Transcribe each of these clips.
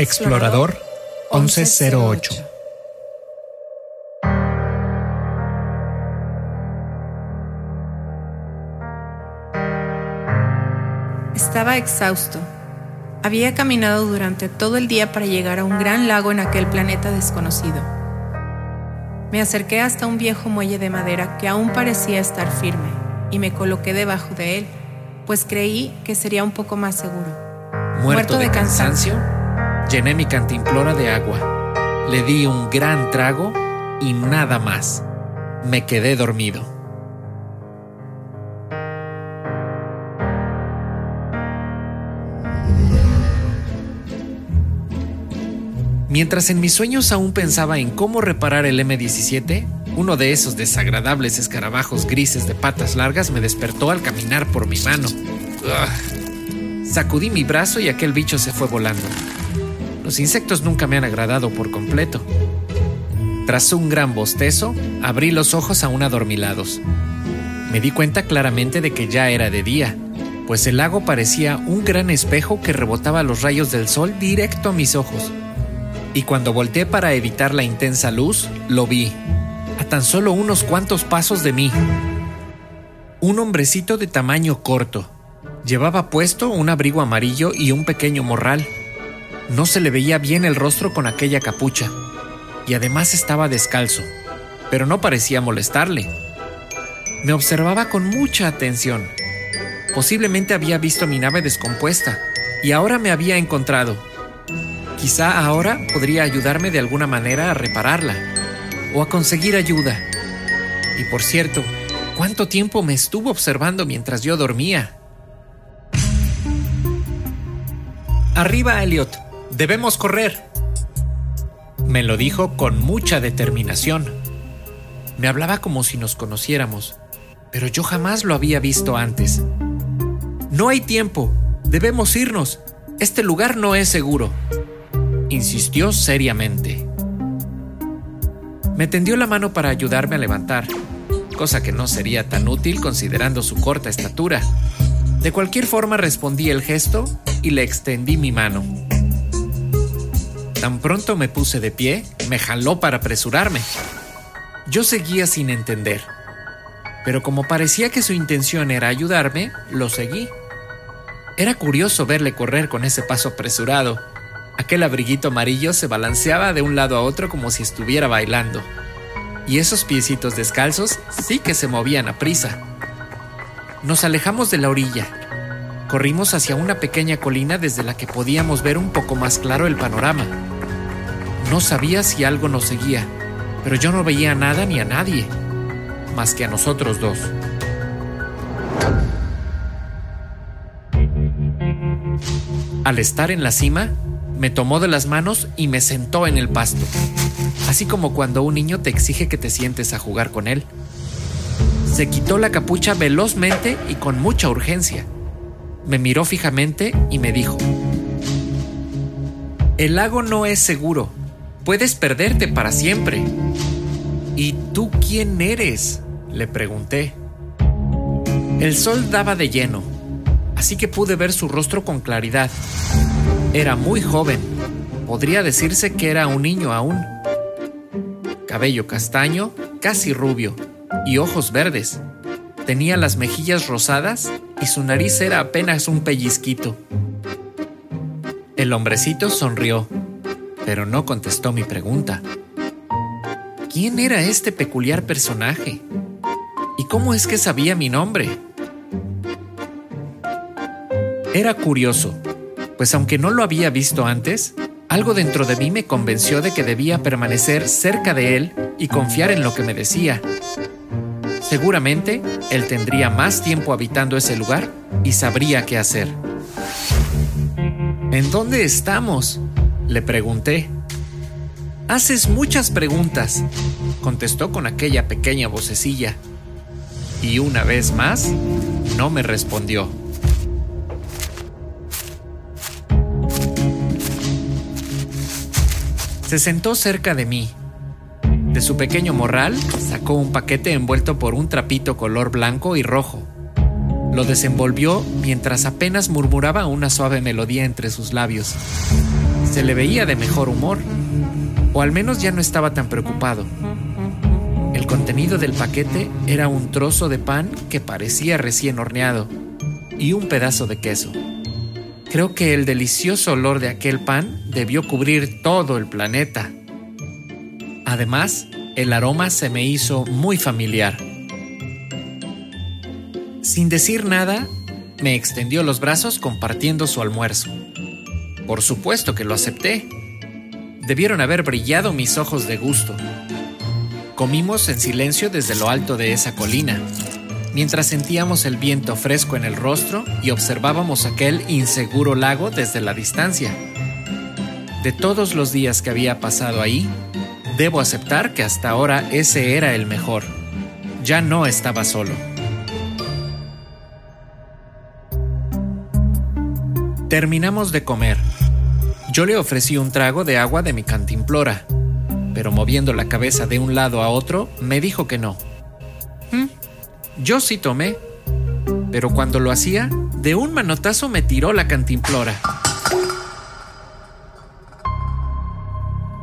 Explorador 1108. Estaba exhausto. Había caminado durante todo el día para llegar a un gran lago en aquel planeta desconocido. Me acerqué hasta un viejo muelle de madera que aún parecía estar firme y me coloqué debajo de él, pues creí que sería un poco más seguro. Muerto, de, cansancio, llené mi cantimplora de agua, le di un gran trago y nada más. Me quedé dormido. Mientras en mis sueños aún pensaba en cómo reparar el M17, uno de esos desagradables escarabajos grises de patas largas me despertó al caminar por mi mano. Sacudí mi brazo y aquel bicho se fue volando. Los insectos nunca me han agradado por completo. Tras un gran bostezo, abrí los ojos aún adormilados. Me di cuenta claramente de que ya era de día, pues el lago parecía un gran espejo que rebotaba los rayos del sol directo a mis ojos y cuando volteé para evitar la intensa luz, lo vi, a tan solo unos cuantos pasos de mí. Un hombrecito de tamaño corto. Llevaba puesto un abrigo amarillo y un pequeño morral. No se le veía bien el rostro con aquella capucha, y además estaba descalzo, pero no parecía molestarle. Me observaba con mucha atención. Posiblemente había visto mi nave descompuesta, y ahora me había encontrado Quizá ahora podría ayudarme de alguna manera a repararla o a conseguir ayuda. Y por cierto, ¿cuánto tiempo me estuvo observando mientras yo dormía? Arriba, Elliot. Debemos correr. Me lo dijo con mucha determinación. Me hablaba como si nos conociéramos, pero yo jamás lo había visto antes. No hay tiempo. Debemos irnos. Este lugar no es seguro insistió seriamente. Me tendió la mano para ayudarme a levantar, cosa que no sería tan útil considerando su corta estatura. De cualquier forma respondí el gesto y le extendí mi mano. Tan pronto me puse de pie, me jaló para apresurarme. Yo seguía sin entender, pero como parecía que su intención era ayudarme, lo seguí. Era curioso verle correr con ese paso apresurado, Aquel abriguito amarillo se balanceaba de un lado a otro como si estuviera bailando. Y esos piecitos descalzos sí que se movían a prisa. Nos alejamos de la orilla. Corrimos hacia una pequeña colina desde la que podíamos ver un poco más claro el panorama. No sabía si algo nos seguía, pero yo no veía nada ni a nadie, más que a nosotros dos. Al estar en la cima, me tomó de las manos y me sentó en el pasto, así como cuando un niño te exige que te sientes a jugar con él. Se quitó la capucha velozmente y con mucha urgencia. Me miró fijamente y me dijo, El lago no es seguro, puedes perderte para siempre. ¿Y tú quién eres? le pregunté. El sol daba de lleno, así que pude ver su rostro con claridad. Era muy joven, podría decirse que era un niño aún. Cabello castaño, casi rubio, y ojos verdes. Tenía las mejillas rosadas y su nariz era apenas un pellizquito. El hombrecito sonrió, pero no contestó mi pregunta. ¿Quién era este peculiar personaje? ¿Y cómo es que sabía mi nombre? Era curioso, pues aunque no lo había visto antes, algo dentro de mí me convenció de que debía permanecer cerca de él y confiar en lo que me decía. Seguramente él tendría más tiempo habitando ese lugar y sabría qué hacer. ¿En dónde estamos? Le pregunté. Haces muchas preguntas, contestó con aquella pequeña vocecilla. Y una vez más, no me respondió. Se sentó cerca de mí. De su pequeño morral sacó un paquete envuelto por un trapito color blanco y rojo. Lo desenvolvió mientras apenas murmuraba una suave melodía entre sus labios. Se le veía de mejor humor, o al menos ya no estaba tan preocupado. El contenido del paquete era un trozo de pan que parecía recién horneado y un pedazo de queso. Creo que el delicioso olor de aquel pan debió cubrir todo el planeta. Además, el aroma se me hizo muy familiar. Sin decir nada, me extendió los brazos compartiendo su almuerzo. Por supuesto que lo acepté. Debieron haber brillado mis ojos de gusto. Comimos en silencio desde lo alto de esa colina, mientras sentíamos el viento fresco en el rostro y observábamos aquel inseguro lago desde la distancia. De todos los días que había pasado ahí, debo aceptar que hasta ahora ese era el mejor. Ya no estaba solo. Terminamos de comer. Yo le ofrecí un trago de agua de mi cantimplora, pero moviendo la cabeza de un lado a otro, me dijo que no. ¿Mm? Yo sí tomé, pero cuando lo hacía, de un manotazo me tiró la cantimplora.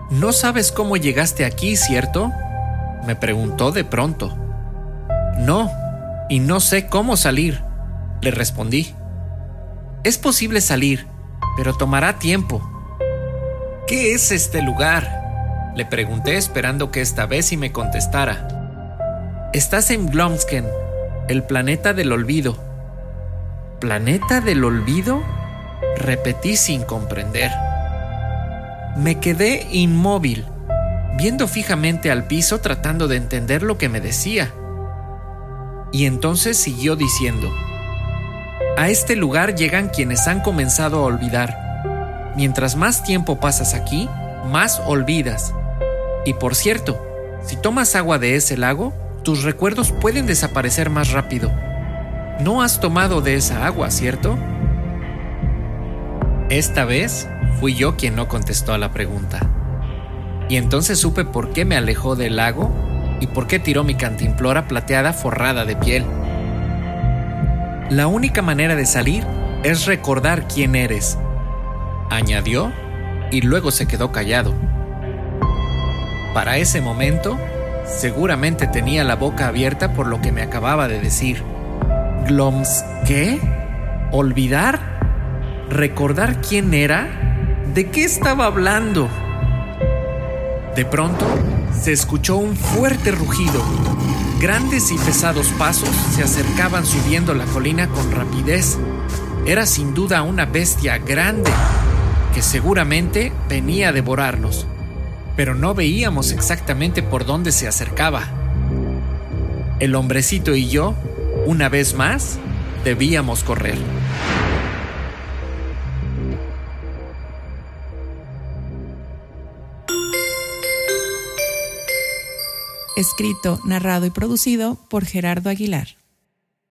No sabes cómo llegaste aquí, ¿cierto? Me preguntó de pronto. No, y no sé cómo salir, le respondí. Es posible salir, pero tomará tiempo. ¿Qué es este lugar? Le pregunté esperando que esta vez sí me contestara. Estás en Glomsken, el planeta del olvido. ¿Planeta del olvido? Repetí sin comprender. Me quedé inmóvil, viendo fijamente al piso tratando de entender lo que me decía. Y entonces siguió diciendo, a este lugar llegan quienes han comenzado a olvidar. Mientras más tiempo pasas aquí, más olvidas. Y por cierto, si tomas agua de ese lago, tus recuerdos pueden desaparecer más rápido. No has tomado de esa agua, ¿cierto? Esta vez fui yo quien no contestó a la pregunta. Y entonces supe por qué me alejó del lago y por qué tiró mi cantimplora plateada forrada de piel. La única manera de salir es recordar quién eres, añadió y luego se quedó callado. Para ese momento, seguramente tenía la boca abierta por lo que me acababa de decir. ¿Gloms qué? ¿Olvidar? ¿Recordar quién era? ¿De qué estaba hablando? De pronto, se escuchó un fuerte rugido Grandes y pesados pasos se acercaban subiendo la colina con rapidez. Era sin duda una bestia grande que seguramente venía a devorarnos, pero no veíamos exactamente por dónde se acercaba. El hombrecito y yo, una vez más, debíamos correr. escrito, narrado y producido por Gerardo Aguilar.